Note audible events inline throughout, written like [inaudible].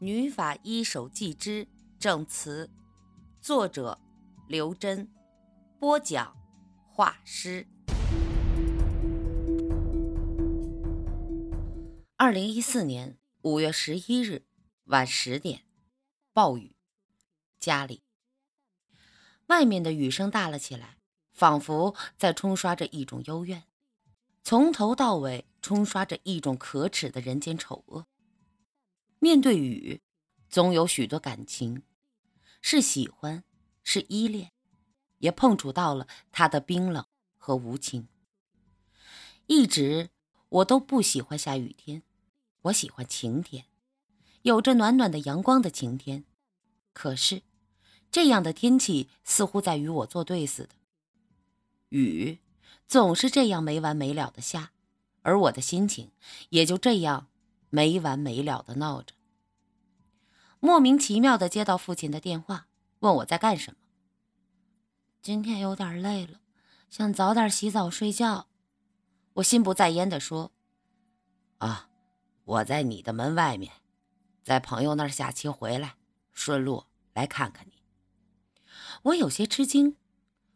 女法医手记之证词，作者刘真，播讲画师。二零一四年五月十一日晚十点，暴雨，家里，外面的雨声大了起来，仿佛在冲刷着一种幽怨，从头到尾冲刷着一种可耻的人间丑恶。面对雨，总有许多感情，是喜欢，是依恋，也碰触到了他的冰冷和无情。一直我都不喜欢下雨天，我喜欢晴天，有着暖暖的阳光的晴天。可是，这样的天气似乎在与我作对似的，雨总是这样没完没了的下，而我的心情也就这样。没完没了的闹着，莫名其妙的接到父亲的电话，问我在干什么。今天有点累了，想早点洗澡睡觉。我心不在焉的说：“啊，我在你的门外面，在朋友那儿下棋回来，顺路来看看你。”我有些吃惊，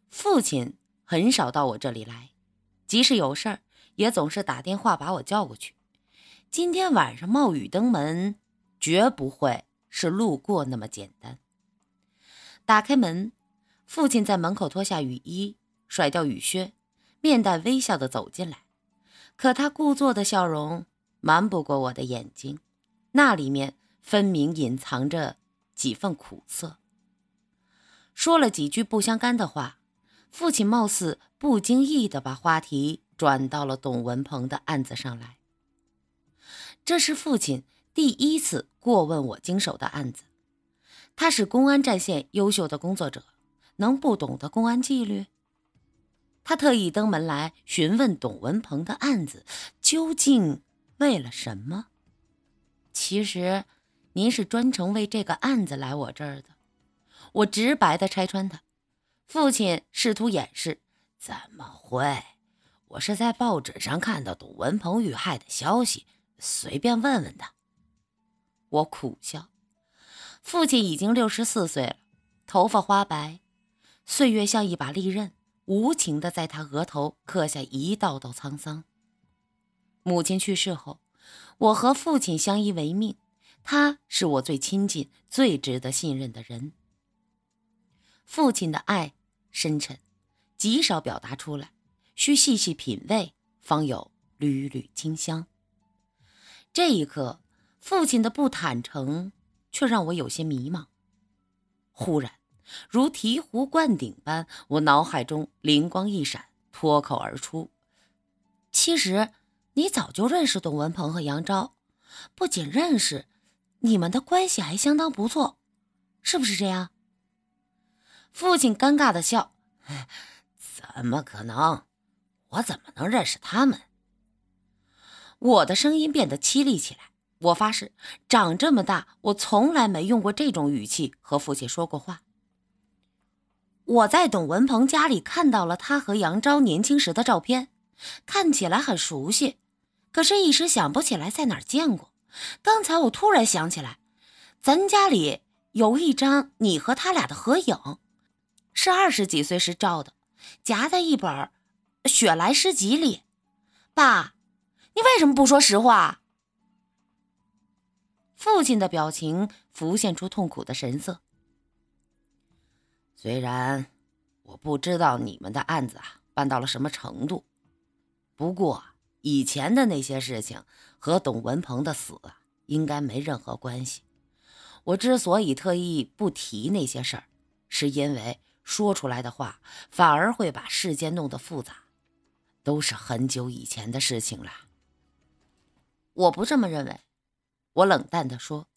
父亲很少到我这里来，即使有事儿，也总是打电话把我叫过去。今天晚上冒雨登门，绝不会是路过那么简单。打开门，父亲在门口脱下雨衣，甩掉雨靴，面带微笑的走进来。可他故作的笑容瞒不过我的眼睛，那里面分明隐藏着几分苦涩。说了几句不相干的话，父亲貌似不经意的把话题转到了董文鹏的案子上来。这是父亲第一次过问我经手的案子。他是公安战线优秀的工作者，能不懂得公安纪律？他特意登门来询问董文鹏的案子，究竟为了什么？其实，您是专程为这个案子来我这儿的。我直白的拆穿他。父亲试图掩饰：“怎么会？我是在报纸上看到董文鹏遇害的消息。”随便问问他。我苦笑。父亲已经六十四岁了，头发花白，岁月像一把利刃，无情的在他额头刻下一道道沧桑。母亲去世后，我和父亲相依为命，他是我最亲近、最值得信任的人。父亲的爱深沉，极少表达出来，需细细品味，方有缕缕清香。这一刻，父亲的不坦诚却让我有些迷茫。忽然，如醍醐灌顶般，我脑海中灵光一闪，脱口而出：“其实，你早就认识董文鹏和杨昭，不仅认识，你们的关系还相当不错，是不是这样？”父亲尴尬的笑：“ [laughs] 怎么可能？我怎么能认识他们？”我的声音变得凄厉起来。我发誓，长这么大，我从来没用过这种语气和父亲说过话。我在董文鹏家里看到了他和杨昭年轻时的照片，看起来很熟悉，可是，一时想不起来在哪儿见过。刚才我突然想起来，咱家里有一张你和他俩的合影，是二十几岁时照的，夹在一本《雪莱诗集》里。爸。你为什么不说实话？父亲的表情浮现出痛苦的神色。虽然我不知道你们的案子啊办到了什么程度，不过以前的那些事情和董文鹏的死应该没任何关系。我之所以特意不提那些事儿，是因为说出来的话反而会把事件弄得复杂，都是很久以前的事情了。我不这么认为，我冷淡地说。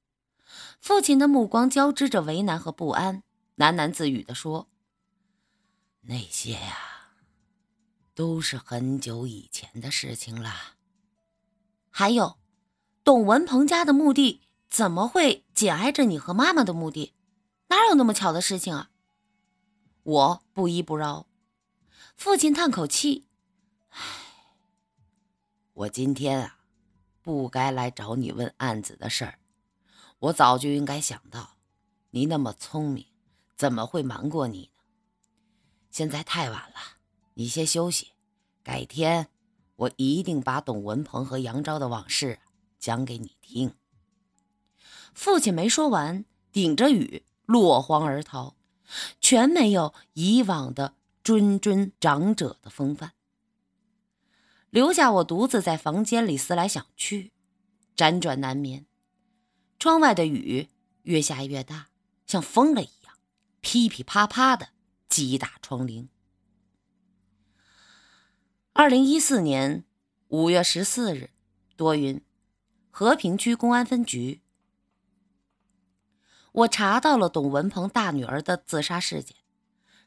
父亲的目光交织着为难和不安，喃喃自语地说：“那些呀，都是很久以前的事情了。还有，董文鹏家的墓地怎么会紧挨着你和妈妈的墓地？哪有那么巧的事情啊？”我不依不饶。父亲叹口气：“唉，我今天啊。”不该来找你问案子的事儿，我早就应该想到，你那么聪明，怎么会瞒过你呢？现在太晚了，你先休息，改天我一定把董文鹏和杨昭的往事讲给你听。父亲没说完，顶着雨落荒而逃，全没有以往的谆谆长者的风范，留下我独自在房间里思来想去，辗转难眠。窗外的雨越下越大，像疯了一样，噼噼啪啪的击打窗棂。二零一四年五月十四日，多云，和平区公安分局。我查到了董文鹏大女儿的自杀事件，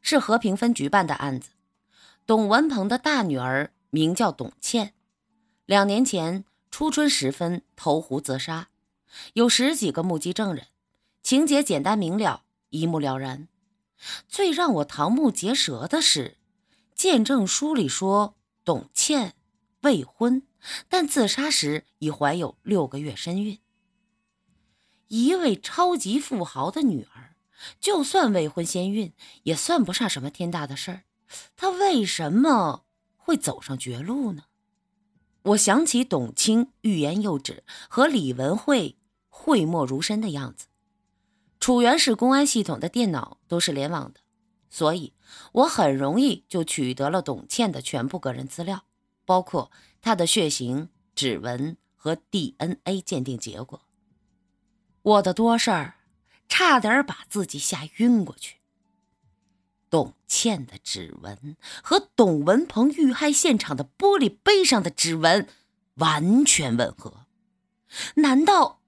是和平分局办的案子。董文鹏的大女儿名叫董倩，两年前初春时分投湖自杀，有十几个目击证人，情节简单明了，一目了然。最让我瞠目结舌的是，见证书里说董倩未婚，但自杀时已怀有六个月身孕。一位超级富豪的女儿，就算未婚先孕，也算不上什么天大的事儿。她为什么会走上绝路呢？我想起董卿欲言又止和李文慧讳莫如深的样子。楚原市公安系统的电脑都是联网的，所以我很容易就取得了董倩的全部个人资料，包括她的血型、指纹和 DNA 鉴定结果。我的多事儿，差点把自己吓晕过去。董倩的指纹和董文鹏遇害现场的玻璃杯上的指纹完全吻合，难道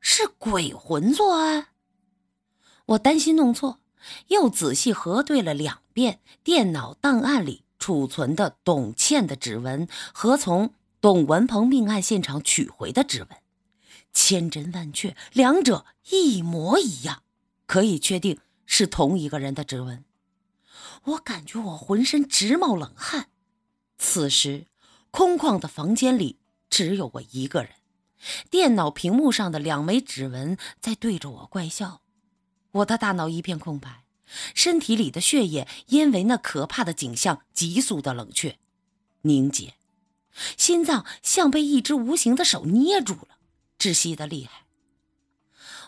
是鬼魂作案？我担心弄错，又仔细核对了两遍电脑档案里储存的董倩的指纹和从董文鹏命案现场取回的指纹。千真万确，两者一模一样，可以确定是同一个人的指纹。我感觉我浑身直冒冷汗。此时，空旷的房间里只有我一个人，电脑屏幕上的两枚指纹在对着我怪笑。我的大脑一片空白，身体里的血液因为那可怕的景象急速的冷却、凝结，心脏像被一只无形的手捏住了。窒息的厉害，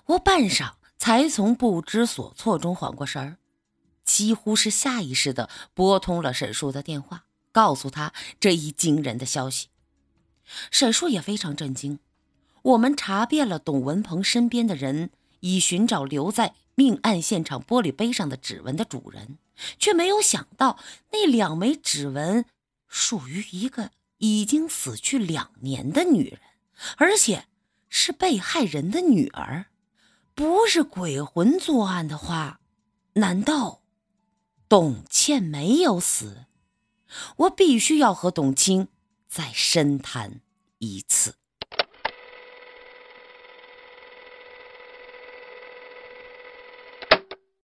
我半晌才从不知所措中缓过神儿，几乎是下意识的拨通了沈叔的电话，告诉他这一惊人的消息。沈叔也非常震惊。我们查遍了董文鹏身边的人，以寻找留在命案现场玻璃杯上的指纹的主人，却没有想到那两枚指纹属于一个已经死去两年的女人，而且。是被害人的女儿，不是鬼魂作案的话，难道董倩没有死？我必须要和董卿再深谈一次。